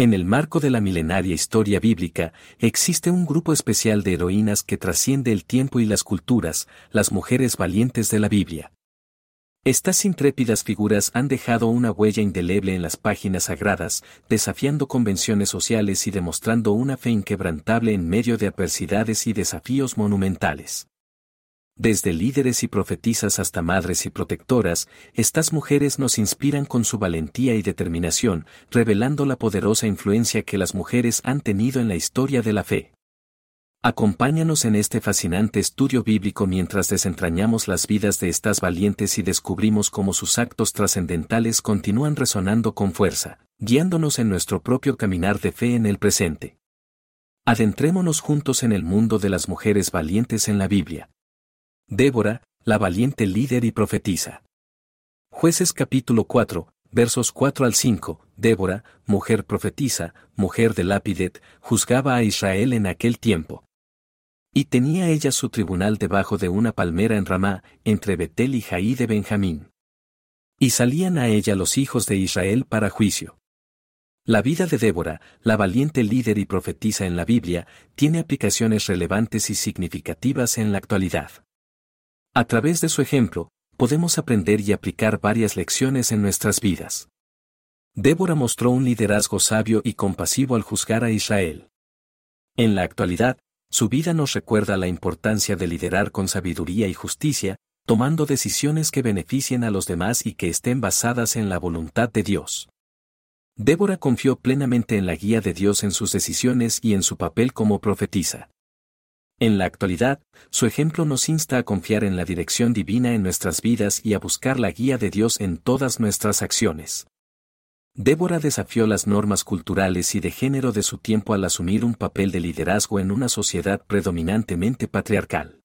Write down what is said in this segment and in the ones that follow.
En el marco de la milenaria historia bíblica, existe un grupo especial de heroínas que trasciende el tiempo y las culturas, las mujeres valientes de la Biblia. Estas intrépidas figuras han dejado una huella indeleble en las páginas sagradas, desafiando convenciones sociales y demostrando una fe inquebrantable en medio de adversidades y desafíos monumentales. Desde líderes y profetisas hasta madres y protectoras, estas mujeres nos inspiran con su valentía y determinación, revelando la poderosa influencia que las mujeres han tenido en la historia de la fe. Acompáñanos en este fascinante estudio bíblico mientras desentrañamos las vidas de estas valientes y descubrimos cómo sus actos trascendentales continúan resonando con fuerza, guiándonos en nuestro propio caminar de fe en el presente. Adentrémonos juntos en el mundo de las mujeres valientes en la Biblia. Débora, la valiente líder y profetiza. Jueces capítulo 4, versos 4 al 5, Débora, mujer profetisa, mujer de Lapidet, juzgaba a Israel en aquel tiempo. Y tenía ella su tribunal debajo de una palmera en Ramá, entre Betel y Jaí de Benjamín. Y salían a ella los hijos de Israel para juicio. La vida de Débora, la valiente líder y profetisa en la Biblia, tiene aplicaciones relevantes y significativas en la actualidad. A través de su ejemplo, podemos aprender y aplicar varias lecciones en nuestras vidas. Débora mostró un liderazgo sabio y compasivo al juzgar a Israel. En la actualidad, su vida nos recuerda la importancia de liderar con sabiduría y justicia, tomando decisiones que beneficien a los demás y que estén basadas en la voluntad de Dios. Débora confió plenamente en la guía de Dios en sus decisiones y en su papel como profetisa. En la actualidad, su ejemplo nos insta a confiar en la dirección divina en nuestras vidas y a buscar la guía de Dios en todas nuestras acciones. Débora desafió las normas culturales y de género de su tiempo al asumir un papel de liderazgo en una sociedad predominantemente patriarcal.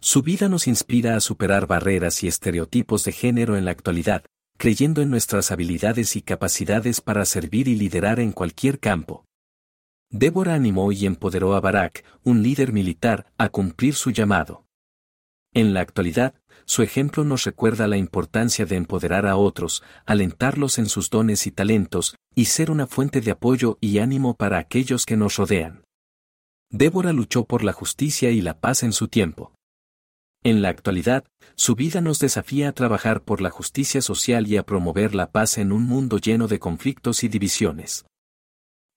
Su vida nos inspira a superar barreras y estereotipos de género en la actualidad, creyendo en nuestras habilidades y capacidades para servir y liderar en cualquier campo. Débora animó y empoderó a Barak, un líder militar, a cumplir su llamado. En la actualidad, su ejemplo nos recuerda la importancia de empoderar a otros, alentarlos en sus dones y talentos, y ser una fuente de apoyo y ánimo para aquellos que nos rodean. Débora luchó por la justicia y la paz en su tiempo. En la actualidad, su vida nos desafía a trabajar por la justicia social y a promover la paz en un mundo lleno de conflictos y divisiones.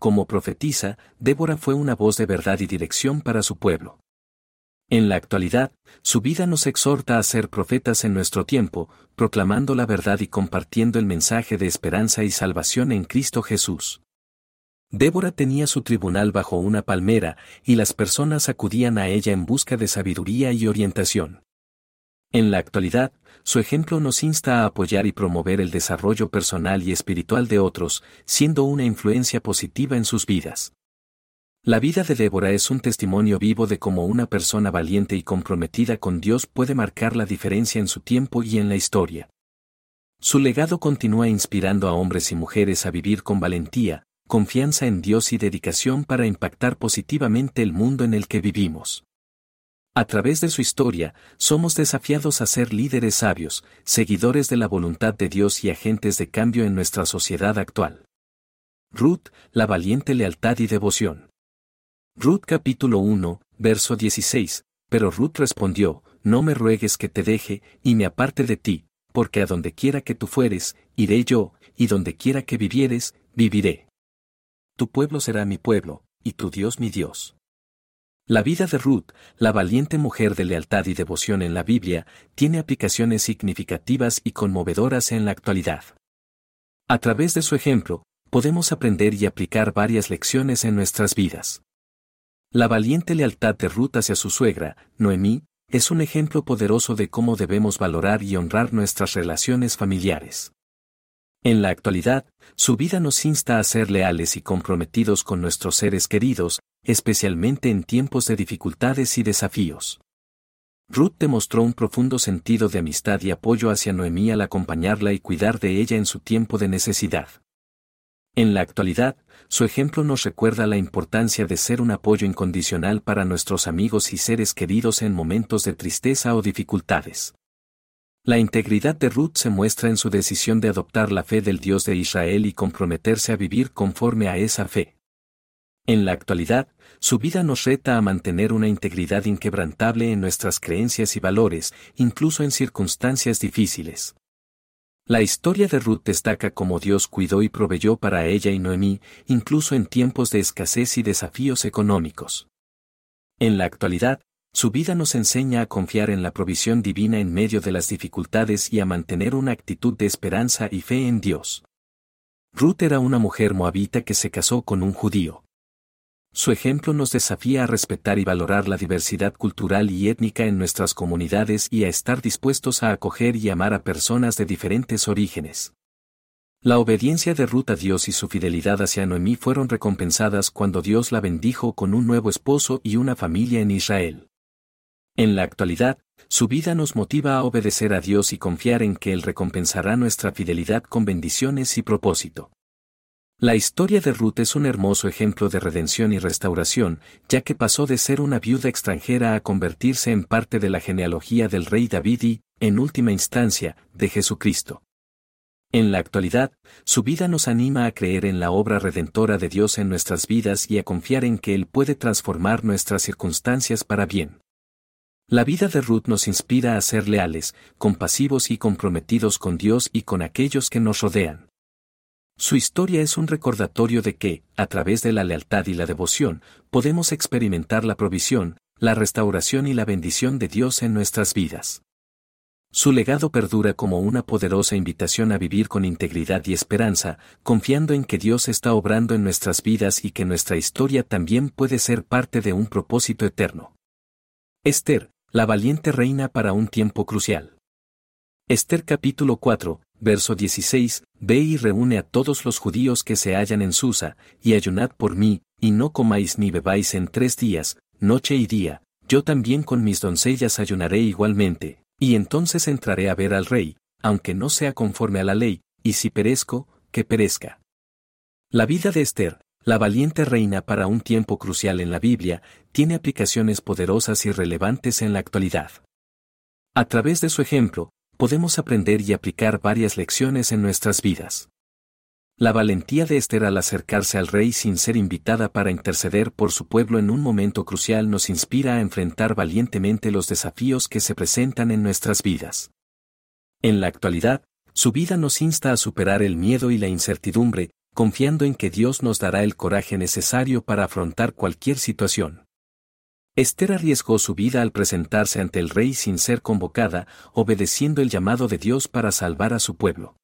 Como profetisa, Débora fue una voz de verdad y dirección para su pueblo. En la actualidad, su vida nos exhorta a ser profetas en nuestro tiempo, proclamando la verdad y compartiendo el mensaje de esperanza y salvación en Cristo Jesús. Débora tenía su tribunal bajo una palmera, y las personas acudían a ella en busca de sabiduría y orientación. En la actualidad, su ejemplo nos insta a apoyar y promover el desarrollo personal y espiritual de otros, siendo una influencia positiva en sus vidas. La vida de Débora es un testimonio vivo de cómo una persona valiente y comprometida con Dios puede marcar la diferencia en su tiempo y en la historia. Su legado continúa inspirando a hombres y mujeres a vivir con valentía, confianza en Dios y dedicación para impactar positivamente el mundo en el que vivimos. A través de su historia, somos desafiados a ser líderes sabios, seguidores de la voluntad de Dios y agentes de cambio en nuestra sociedad actual. Ruth, la valiente lealtad y devoción. Ruth capítulo 1, verso 16, pero Ruth respondió, No me ruegues que te deje, y me aparte de ti, porque a donde quiera que tú fueres, iré yo, y donde quiera que vivieres, viviré. Tu pueblo será mi pueblo, y tu Dios mi Dios. La vida de Ruth, la valiente mujer de lealtad y devoción en la Biblia, tiene aplicaciones significativas y conmovedoras en la actualidad. A través de su ejemplo, podemos aprender y aplicar varias lecciones en nuestras vidas. La valiente lealtad de Ruth hacia su suegra, Noemí, es un ejemplo poderoso de cómo debemos valorar y honrar nuestras relaciones familiares. En la actualidad, su vida nos insta a ser leales y comprometidos con nuestros seres queridos, especialmente en tiempos de dificultades y desafíos. Ruth demostró un profundo sentido de amistad y apoyo hacia Noemí al acompañarla y cuidar de ella en su tiempo de necesidad. En la actualidad, su ejemplo nos recuerda la importancia de ser un apoyo incondicional para nuestros amigos y seres queridos en momentos de tristeza o dificultades. La integridad de Ruth se muestra en su decisión de adoptar la fe del Dios de Israel y comprometerse a vivir conforme a esa fe. En la actualidad, su vida nos reta a mantener una integridad inquebrantable en nuestras creencias y valores, incluso en circunstancias difíciles. La historia de Ruth destaca cómo Dios cuidó y proveyó para ella y Noemí, incluso en tiempos de escasez y desafíos económicos. En la actualidad, su vida nos enseña a confiar en la provisión divina en medio de las dificultades y a mantener una actitud de esperanza y fe en Dios. Ruth era una mujer moabita que se casó con un judío. Su ejemplo nos desafía a respetar y valorar la diversidad cultural y étnica en nuestras comunidades y a estar dispuestos a acoger y amar a personas de diferentes orígenes. La obediencia de Ruth a Dios y su fidelidad hacia Noemí fueron recompensadas cuando Dios la bendijo con un nuevo esposo y una familia en Israel. En la actualidad, su vida nos motiva a obedecer a Dios y confiar en que Él recompensará nuestra fidelidad con bendiciones y propósito. La historia de Ruth es un hermoso ejemplo de redención y restauración, ya que pasó de ser una viuda extranjera a convertirse en parte de la genealogía del rey David y, en última instancia, de Jesucristo. En la actualidad, su vida nos anima a creer en la obra redentora de Dios en nuestras vidas y a confiar en que Él puede transformar nuestras circunstancias para bien. La vida de Ruth nos inspira a ser leales, compasivos y comprometidos con Dios y con aquellos que nos rodean. Su historia es un recordatorio de que, a través de la lealtad y la devoción, podemos experimentar la provisión, la restauración y la bendición de Dios en nuestras vidas. Su legado perdura como una poderosa invitación a vivir con integridad y esperanza, confiando en que Dios está obrando en nuestras vidas y que nuestra historia también puede ser parte de un propósito eterno. Esther, la valiente reina para un tiempo crucial. Esther capítulo 4, verso 16, Ve y reúne a todos los judíos que se hallan en Susa, y ayunad por mí, y no comáis ni bebáis en tres días, noche y día, yo también con mis doncellas ayunaré igualmente, y entonces entraré a ver al rey, aunque no sea conforme a la ley, y si perezco, que perezca. La vida de Esther, la valiente reina para un tiempo crucial en la Biblia, tiene aplicaciones poderosas y relevantes en la actualidad. A través de su ejemplo, podemos aprender y aplicar varias lecciones en nuestras vidas. La valentía de Esther al acercarse al rey sin ser invitada para interceder por su pueblo en un momento crucial nos inspira a enfrentar valientemente los desafíos que se presentan en nuestras vidas. En la actualidad, su vida nos insta a superar el miedo y la incertidumbre, confiando en que Dios nos dará el coraje necesario para afrontar cualquier situación. Esther arriesgó su vida al presentarse ante el rey sin ser convocada, obedeciendo el llamado de Dios para salvar a su pueblo.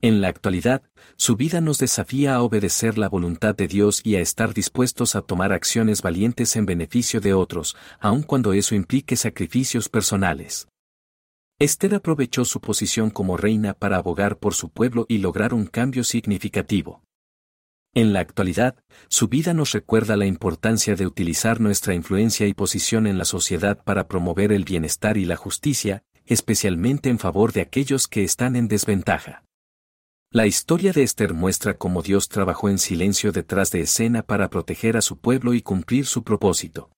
En la actualidad, su vida nos desafía a obedecer la voluntad de Dios y a estar dispuestos a tomar acciones valientes en beneficio de otros, aun cuando eso implique sacrificios personales. Esther aprovechó su posición como reina para abogar por su pueblo y lograr un cambio significativo. En la actualidad, su vida nos recuerda la importancia de utilizar nuestra influencia y posición en la sociedad para promover el bienestar y la justicia, especialmente en favor de aquellos que están en desventaja. La historia de Esther muestra cómo Dios trabajó en silencio detrás de escena para proteger a su pueblo y cumplir su propósito.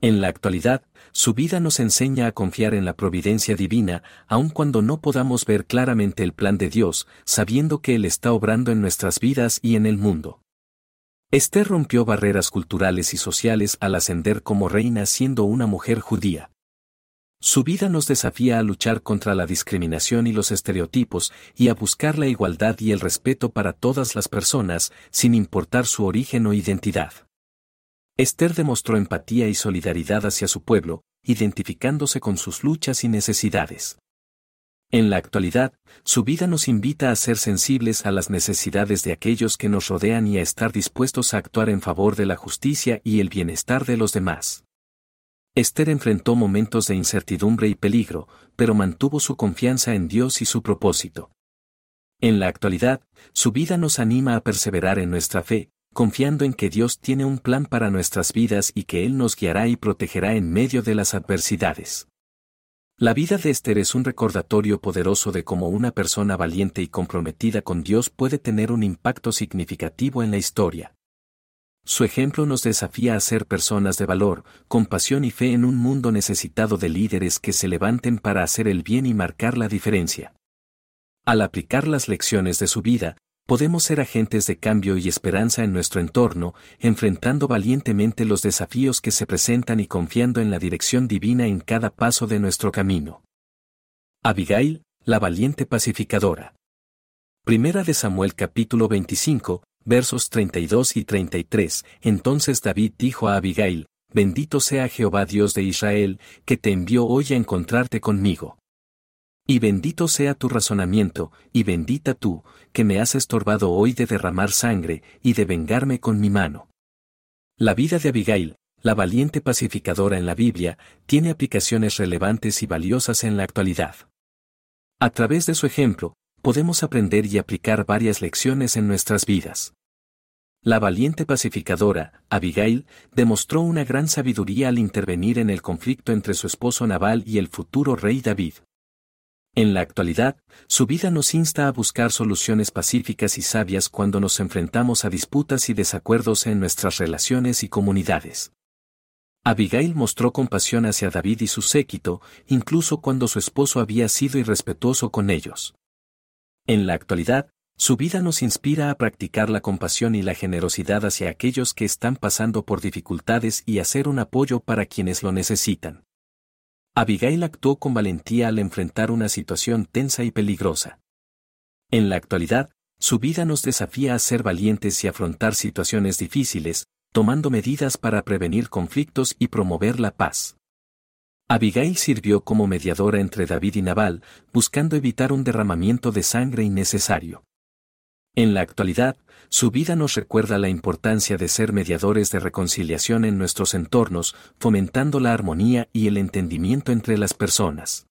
En la actualidad, su vida nos enseña a confiar en la providencia divina, aun cuando no podamos ver claramente el plan de Dios, sabiendo que Él está obrando en nuestras vidas y en el mundo. Esther rompió barreras culturales y sociales al ascender como reina siendo una mujer judía. Su vida nos desafía a luchar contra la discriminación y los estereotipos y a buscar la igualdad y el respeto para todas las personas, sin importar su origen o identidad. Esther demostró empatía y solidaridad hacia su pueblo, identificándose con sus luchas y necesidades. En la actualidad, su vida nos invita a ser sensibles a las necesidades de aquellos que nos rodean y a estar dispuestos a actuar en favor de la justicia y el bienestar de los demás. Esther enfrentó momentos de incertidumbre y peligro, pero mantuvo su confianza en Dios y su propósito. En la actualidad, su vida nos anima a perseverar en nuestra fe, confiando en que Dios tiene un plan para nuestras vidas y que Él nos guiará y protegerá en medio de las adversidades. La vida de Esther es un recordatorio poderoso de cómo una persona valiente y comprometida con Dios puede tener un impacto significativo en la historia. Su ejemplo nos desafía a ser personas de valor, compasión y fe en un mundo necesitado de líderes que se levanten para hacer el bien y marcar la diferencia. Al aplicar las lecciones de su vida, podemos ser agentes de cambio y esperanza en nuestro entorno, enfrentando valientemente los desafíos que se presentan y confiando en la dirección divina en cada paso de nuestro camino. Abigail, la valiente pacificadora. Primera de Samuel capítulo 25, versos 32 y 33, entonces David dijo a Abigail, Bendito sea Jehová Dios de Israel, que te envió hoy a encontrarte conmigo. Y bendito sea tu razonamiento, y bendita tú, que me has estorbado hoy de derramar sangre, y de vengarme con mi mano. La vida de Abigail, la valiente pacificadora en la Biblia, tiene aplicaciones relevantes y valiosas en la actualidad. A través de su ejemplo, podemos aprender y aplicar varias lecciones en nuestras vidas. La valiente pacificadora, Abigail, demostró una gran sabiduría al intervenir en el conflicto entre su esposo Nabal y el futuro rey David. En la actualidad, su vida nos insta a buscar soluciones pacíficas y sabias cuando nos enfrentamos a disputas y desacuerdos en nuestras relaciones y comunidades. Abigail mostró compasión hacia David y su séquito, incluso cuando su esposo había sido irrespetuoso con ellos. En la actualidad, su vida nos inspira a practicar la compasión y la generosidad hacia aquellos que están pasando por dificultades y a ser un apoyo para quienes lo necesitan. Abigail actuó con valentía al enfrentar una situación tensa y peligrosa. En la actualidad, su vida nos desafía a ser valientes y afrontar situaciones difíciles, tomando medidas para prevenir conflictos y promover la paz. Abigail sirvió como mediadora entre David y Nabal, buscando evitar un derramamiento de sangre innecesario. En la actualidad, su vida nos recuerda la importancia de ser mediadores de reconciliación en nuestros entornos, fomentando la armonía y el entendimiento entre las personas.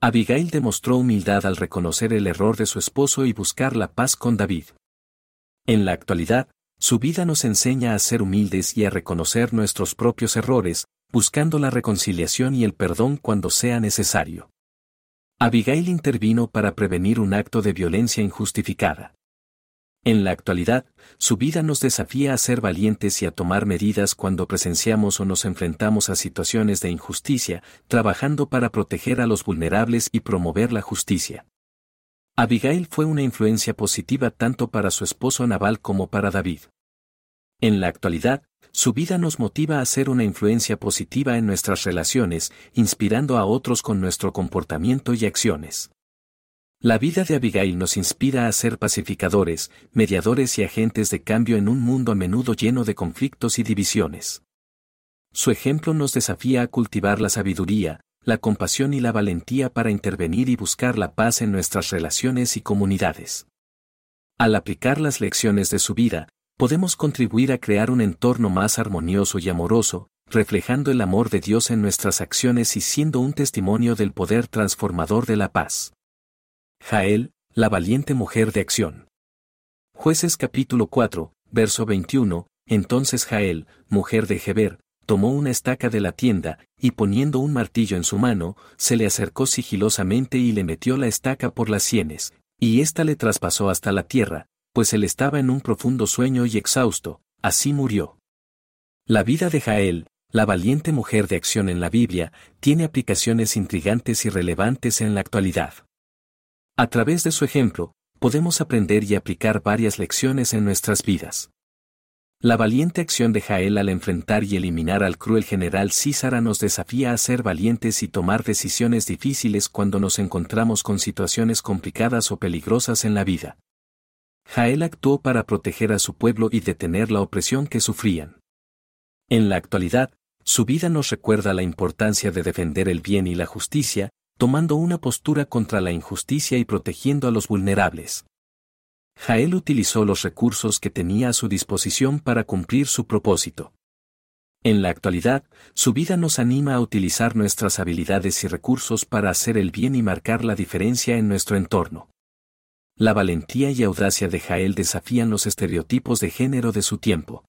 Abigail demostró humildad al reconocer el error de su esposo y buscar la paz con David. En la actualidad, su vida nos enseña a ser humildes y a reconocer nuestros propios errores, buscando la reconciliación y el perdón cuando sea necesario. Abigail intervino para prevenir un acto de violencia injustificada. En la actualidad, su vida nos desafía a ser valientes y a tomar medidas cuando presenciamos o nos enfrentamos a situaciones de injusticia, trabajando para proteger a los vulnerables y promover la justicia. Abigail fue una influencia positiva tanto para su esposo Nabal como para David. En la actualidad, su vida nos motiva a ser una influencia positiva en nuestras relaciones, inspirando a otros con nuestro comportamiento y acciones. La vida de Abigail nos inspira a ser pacificadores, mediadores y agentes de cambio en un mundo a menudo lleno de conflictos y divisiones. Su ejemplo nos desafía a cultivar la sabiduría, la compasión y la valentía para intervenir y buscar la paz en nuestras relaciones y comunidades. Al aplicar las lecciones de su vida, podemos contribuir a crear un entorno más armonioso y amoroso, reflejando el amor de Dios en nuestras acciones y siendo un testimonio del poder transformador de la paz. Jael, la valiente mujer de acción. Jueces capítulo 4, verso 21, entonces Jael, mujer de Geber, tomó una estaca de la tienda, y poniendo un martillo en su mano, se le acercó sigilosamente y le metió la estaca por las sienes, Y ésta le traspasó hasta la tierra, pues él estaba en un profundo sueño y exhausto, así murió. La vida de Jael, la valiente mujer de acción en la Biblia, tiene aplicaciones intrigantes y relevantes en la actualidad. A través de su ejemplo, podemos aprender y aplicar varias lecciones en nuestras vidas. La valiente acción de Jael al enfrentar y eliminar al cruel general Císara nos desafía a ser valientes y tomar decisiones difíciles cuando nos encontramos con situaciones complicadas o peligrosas en la vida. Jael actuó para proteger a su pueblo y detener la opresión que sufrían. En la actualidad, su vida nos recuerda la importancia de defender el bien y la justicia, tomando una postura contra la injusticia y protegiendo a los vulnerables. Jael utilizó los recursos que tenía a su disposición para cumplir su propósito. En la actualidad, su vida nos anima a utilizar nuestras habilidades y recursos para hacer el bien y marcar la diferencia en nuestro entorno. La valentía y audacia de Jael desafían los estereotipos de género de su tiempo.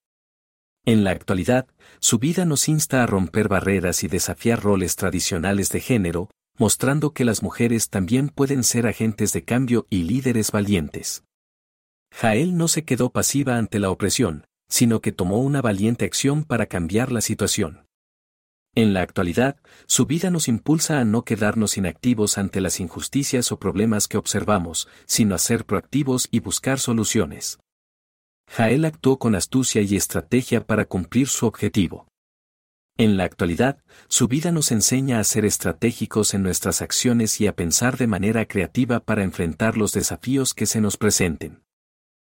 En la actualidad, su vida nos insta a romper barreras y desafiar roles tradicionales de género, mostrando que las mujeres también pueden ser agentes de cambio y líderes valientes. Jael no se quedó pasiva ante la opresión, sino que tomó una valiente acción para cambiar la situación. En la actualidad, su vida nos impulsa a no quedarnos inactivos ante las injusticias o problemas que observamos, sino a ser proactivos y buscar soluciones. Jael actuó con astucia y estrategia para cumplir su objetivo. En la actualidad, su vida nos enseña a ser estratégicos en nuestras acciones y a pensar de manera creativa para enfrentar los desafíos que se nos presenten.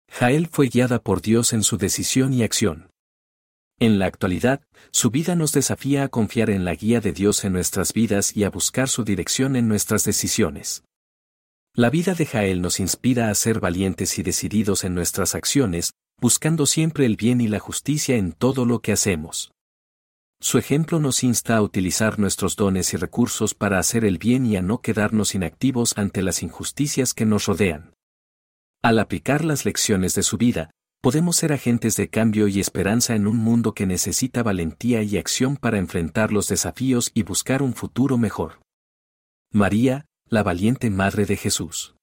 Jael fue guiada por Dios en su decisión y acción. En la actualidad, su vida nos desafía a confiar en la guía de Dios en nuestras vidas y a buscar su dirección en nuestras decisiones. La vida de Jael nos inspira a ser valientes y decididos en nuestras acciones, buscando siempre el bien y la justicia en todo lo que hacemos. Su ejemplo nos insta a utilizar nuestros dones y recursos para hacer el bien y a no quedarnos inactivos ante las injusticias que nos rodean. Al aplicar las lecciones de su vida, podemos ser agentes de cambio y esperanza en un mundo que necesita valentía y acción para enfrentar los desafíos y buscar un futuro mejor. María, la valiente Madre de Jesús.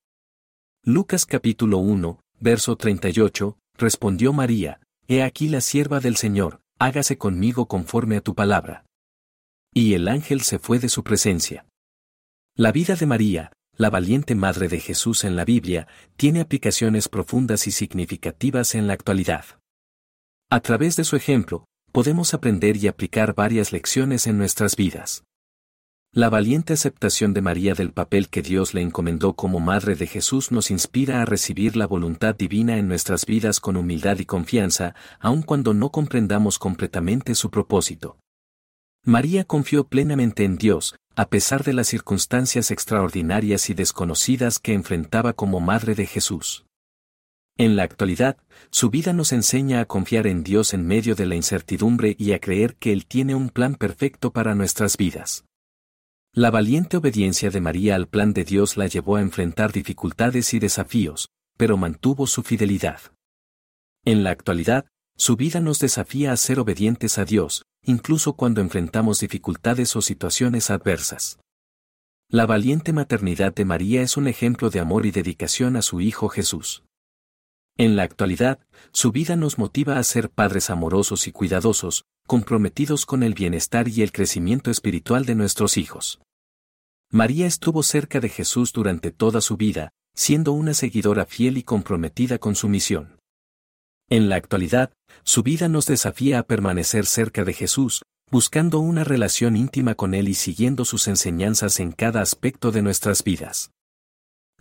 Lucas capítulo 1, verso 38, respondió María, He aquí la sierva del Señor, hágase conmigo conforme a tu palabra. Y el ángel se fue de su presencia. La vida de María, la valiente Madre de Jesús en la Biblia, tiene aplicaciones profundas y significativas en la actualidad. A través de su ejemplo, podemos aprender y aplicar varias lecciones en nuestras vidas. La valiente aceptación de María del papel que Dios le encomendó como Madre de Jesús nos inspira a recibir la voluntad divina en nuestras vidas con humildad y confianza, aun cuando no comprendamos completamente su propósito. María confió plenamente en Dios, a pesar de las circunstancias extraordinarias y desconocidas que enfrentaba como Madre de Jesús. En la actualidad, su vida nos enseña a confiar en Dios en medio de la incertidumbre y a creer que Él tiene un plan perfecto para nuestras vidas. La valiente obediencia de María al plan de Dios la llevó a enfrentar dificultades y desafíos, pero mantuvo su fidelidad. En la actualidad, su vida nos desafía a ser obedientes a Dios, incluso cuando enfrentamos dificultades o situaciones adversas. La valiente maternidad de María es un ejemplo de amor y dedicación a su Hijo Jesús. En la actualidad, su vida nos motiva a ser padres amorosos y cuidadosos, comprometidos con el bienestar y el crecimiento espiritual de nuestros hijos. María estuvo cerca de Jesús durante toda su vida, siendo una seguidora fiel y comprometida con su misión. En la actualidad, su vida nos desafía a permanecer cerca de Jesús, buscando una relación íntima con Él y siguiendo sus enseñanzas en cada aspecto de nuestras vidas.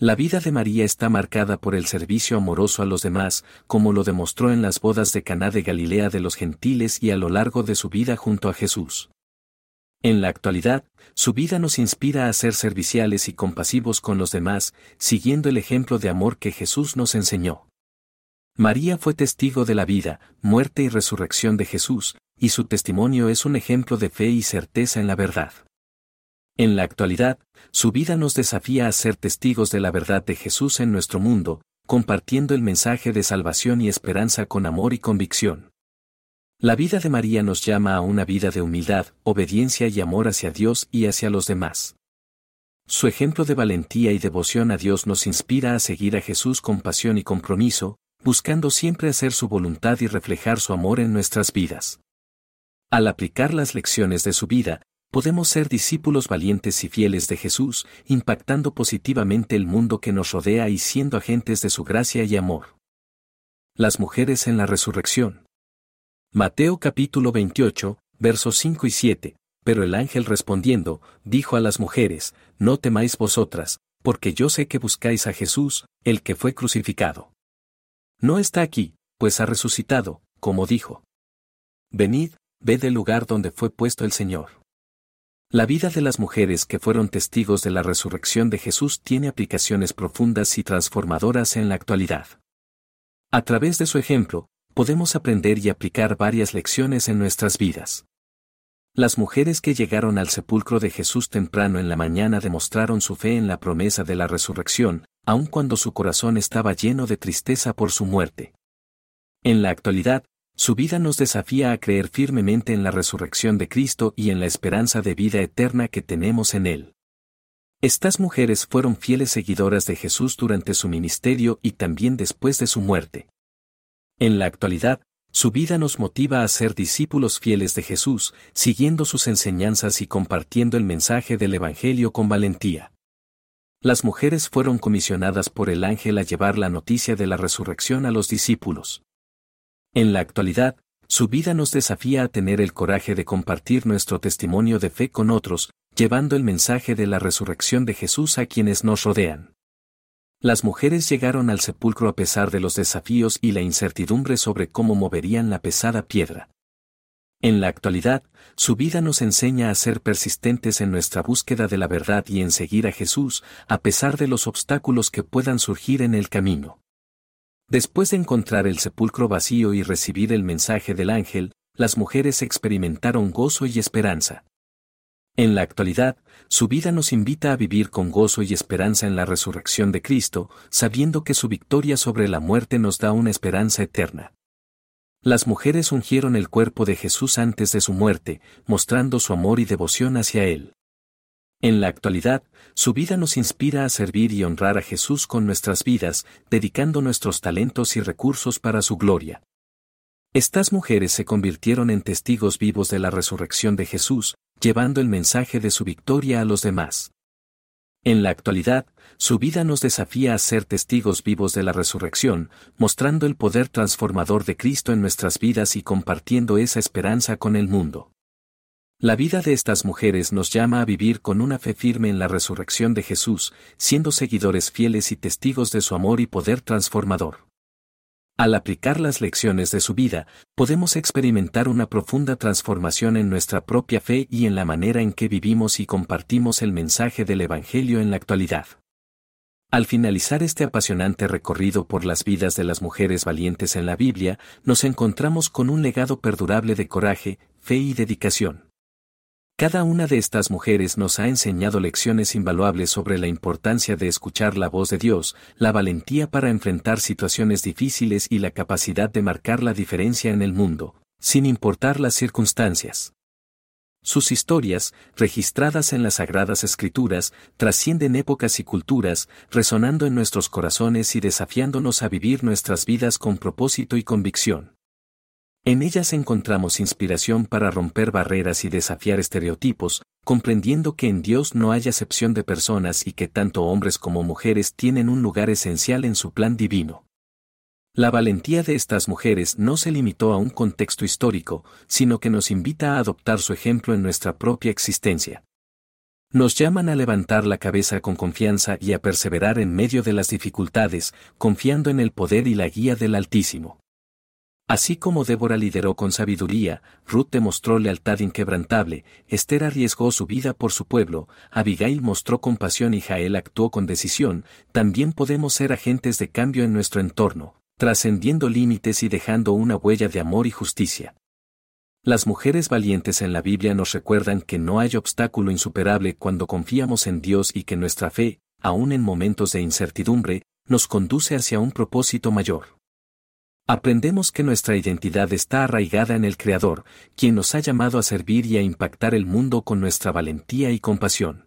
La vida de María está marcada por el servicio amoroso a los demás, como lo demostró en las bodas de Caná de Galilea de los gentiles y a lo largo de su vida junto a Jesús. En la actualidad, su vida nos inspira a ser serviciales y compasivos con los demás, siguiendo el ejemplo de amor que Jesús nos enseñó. María fue testigo de la vida, muerte y resurrección de Jesús, y su testimonio es un ejemplo de fe y certeza en la verdad. En la actualidad, su vida nos desafía a ser testigos de la verdad de Jesús en nuestro mundo, compartiendo el mensaje de salvación y esperanza con amor y convicción. La vida de María nos llama a una vida de humildad, obediencia y amor hacia Dios y hacia los demás. Su ejemplo de valentía y devoción a Dios nos inspira a seguir a Jesús con pasión y compromiso, buscando siempre hacer su voluntad y reflejar su amor en nuestras vidas. Al aplicar las lecciones de su vida, podemos ser discípulos valientes y fieles de Jesús, impactando positivamente el mundo que nos rodea y siendo agentes de su gracia y amor. Las mujeres en la resurrección. Mateo capítulo 28, versos 5 y 7. Pero el ángel respondiendo, dijo a las mujeres, No temáis vosotras, porque yo sé que buscáis a Jesús, el que fue crucificado. No está aquí, pues ha resucitado, como dijo. Venid, ved el lugar donde fue puesto el Señor. La vida de las mujeres que fueron testigos de la resurrección de Jesús tiene aplicaciones profundas y transformadoras en la actualidad. A través de su ejemplo, podemos aprender y aplicar varias lecciones en nuestras vidas. Las mujeres que llegaron al sepulcro de Jesús temprano en la mañana demostraron su fe en la promesa de la resurrección, aun cuando su corazón estaba lleno de tristeza por su muerte. En la actualidad, su vida nos desafía a creer firmemente en la resurrección de Cristo y en la esperanza de vida eterna que tenemos en Él. Estas mujeres fueron fieles seguidoras de Jesús durante su ministerio y también después de su muerte. En la actualidad, su vida nos motiva a ser discípulos fieles de Jesús, siguiendo sus enseñanzas y compartiendo el mensaje del Evangelio con valentía. Las mujeres fueron comisionadas por el ángel a llevar la noticia de la resurrección a los discípulos. En la actualidad, su vida nos desafía a tener el coraje de compartir nuestro testimonio de fe con otros, llevando el mensaje de la resurrección de Jesús a quienes nos rodean. Las mujeres llegaron al sepulcro a pesar de los desafíos y la incertidumbre sobre cómo moverían la pesada piedra. En la actualidad, su vida nos enseña a ser persistentes en nuestra búsqueda de la verdad y en seguir a Jesús, a pesar de los obstáculos que puedan surgir en el camino. Después de encontrar el sepulcro vacío y recibir el mensaje del ángel, las mujeres experimentaron gozo y esperanza. En la actualidad, su vida nos invita a vivir con gozo y esperanza en la resurrección de Cristo, sabiendo que su victoria sobre la muerte nos da una esperanza eterna. Las mujeres ungieron el cuerpo de Jesús antes de su muerte, mostrando su amor y devoción hacia Él. En la actualidad, su vida nos inspira a servir y honrar a Jesús con nuestras vidas, dedicando nuestros talentos y recursos para su gloria. Estas mujeres se convirtieron en testigos vivos de la resurrección de Jesús, llevando el mensaje de su victoria a los demás. En la actualidad, su vida nos desafía a ser testigos vivos de la resurrección, mostrando el poder transformador de Cristo en nuestras vidas y compartiendo esa esperanza con el mundo. La vida de estas mujeres nos llama a vivir con una fe firme en la resurrección de Jesús, siendo seguidores fieles y testigos de su amor y poder transformador. Al aplicar las lecciones de su vida, podemos experimentar una profunda transformación en nuestra propia fe y en la manera en que vivimos y compartimos el mensaje del Evangelio en la actualidad. Al finalizar este apasionante recorrido por las vidas de las mujeres valientes en la Biblia, nos encontramos con un legado perdurable de coraje, fe y dedicación. Cada una de estas mujeres nos ha enseñado lecciones invaluables sobre la importancia de escuchar la voz de Dios, la valentía para enfrentar situaciones difíciles y la capacidad de marcar la diferencia en el mundo, sin importar las circunstancias. Sus historias, registradas en las Sagradas Escrituras, trascienden épocas y culturas, resonando en nuestros corazones y desafiándonos a vivir nuestras vidas con propósito y convicción. En ellas encontramos inspiración para romper barreras y desafiar estereotipos, comprendiendo que en Dios no hay acepción de personas y que tanto hombres como mujeres tienen un lugar esencial en su plan divino. La valentía de estas mujeres no se limitó a un contexto histórico, sino que nos invita a adoptar su ejemplo en nuestra propia existencia. Nos llaman a levantar la cabeza con confianza y a perseverar en medio de las dificultades, confiando en el poder y la guía del Altísimo. Así como Débora lideró con sabiduría, Ruth demostró lealtad inquebrantable, Esther arriesgó su vida por su pueblo, Abigail mostró compasión y Jael actuó con decisión, también podemos ser agentes de cambio en nuestro entorno, trascendiendo límites y dejando una huella de amor y justicia. Las mujeres valientes en la Biblia nos recuerdan que no hay obstáculo insuperable cuando confiamos en Dios y que nuestra fe, aun en momentos de incertidumbre, nos conduce hacia un propósito mayor aprendemos que nuestra identidad está arraigada en el Creador, quien nos ha llamado a servir y a impactar el mundo con nuestra valentía y compasión.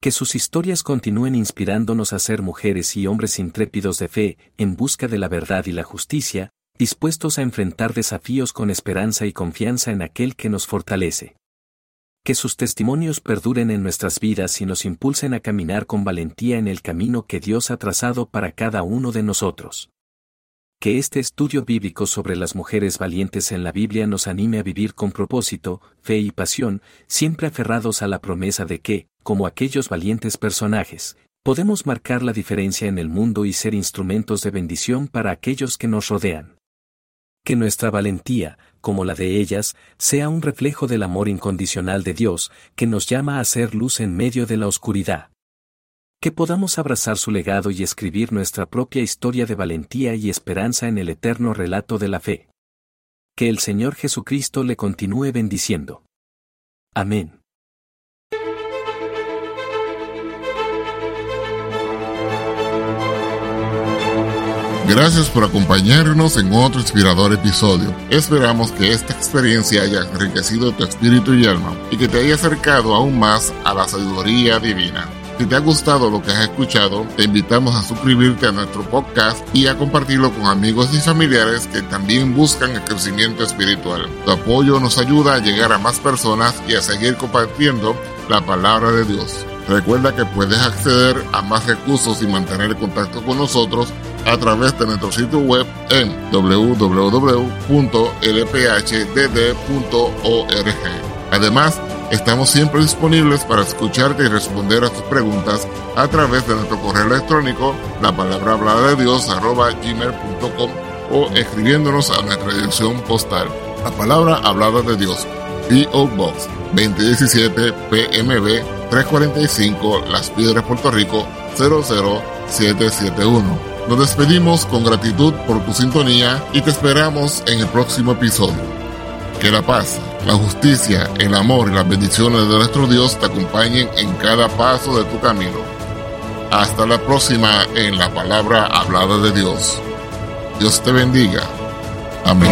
Que sus historias continúen inspirándonos a ser mujeres y hombres intrépidos de fe, en busca de la verdad y la justicia, dispuestos a enfrentar desafíos con esperanza y confianza en aquel que nos fortalece. Que sus testimonios perduren en nuestras vidas y nos impulsen a caminar con valentía en el camino que Dios ha trazado para cada uno de nosotros que este estudio bíblico sobre las mujeres valientes en la Biblia nos anime a vivir con propósito, fe y pasión, siempre aferrados a la promesa de que, como aquellos valientes personajes, podemos marcar la diferencia en el mundo y ser instrumentos de bendición para aquellos que nos rodean. Que nuestra valentía, como la de ellas, sea un reflejo del amor incondicional de Dios, que nos llama a ser luz en medio de la oscuridad que podamos abrazar su legado y escribir nuestra propia historia de valentía y esperanza en el eterno relato de la fe. Que el Señor Jesucristo le continúe bendiciendo. Amén. Gracias por acompañarnos en otro inspirador episodio. Esperamos que esta experiencia haya enriquecido tu espíritu y alma y que te haya acercado aún más a la sabiduría divina. Si te ha gustado lo que has escuchado, te invitamos a suscribirte a nuestro podcast y a compartirlo con amigos y familiares que también buscan el crecimiento espiritual. Tu apoyo nos ayuda a llegar a más personas y a seguir compartiendo la palabra de Dios. Recuerda que puedes acceder a más recursos y mantener contacto con nosotros a través de nuestro sitio web en www.lphdd.org. Además, Estamos siempre disponibles para escucharte y responder a tus preguntas a través de nuestro correo electrónico, la palabra hablada de Dios, arroba gmail.com o escribiéndonos a nuestra dirección postal, la palabra hablada de Dios, P.O. Box 2017 PMB 345 Las Piedras, Puerto Rico 00771. Nos despedimos con gratitud por tu sintonía y te esperamos en el próximo episodio. Que la paz, la justicia, el amor y las bendiciones de nuestro Dios te acompañen en cada paso de tu camino. Hasta la próxima en la palabra hablada de Dios. Dios te bendiga. Amén.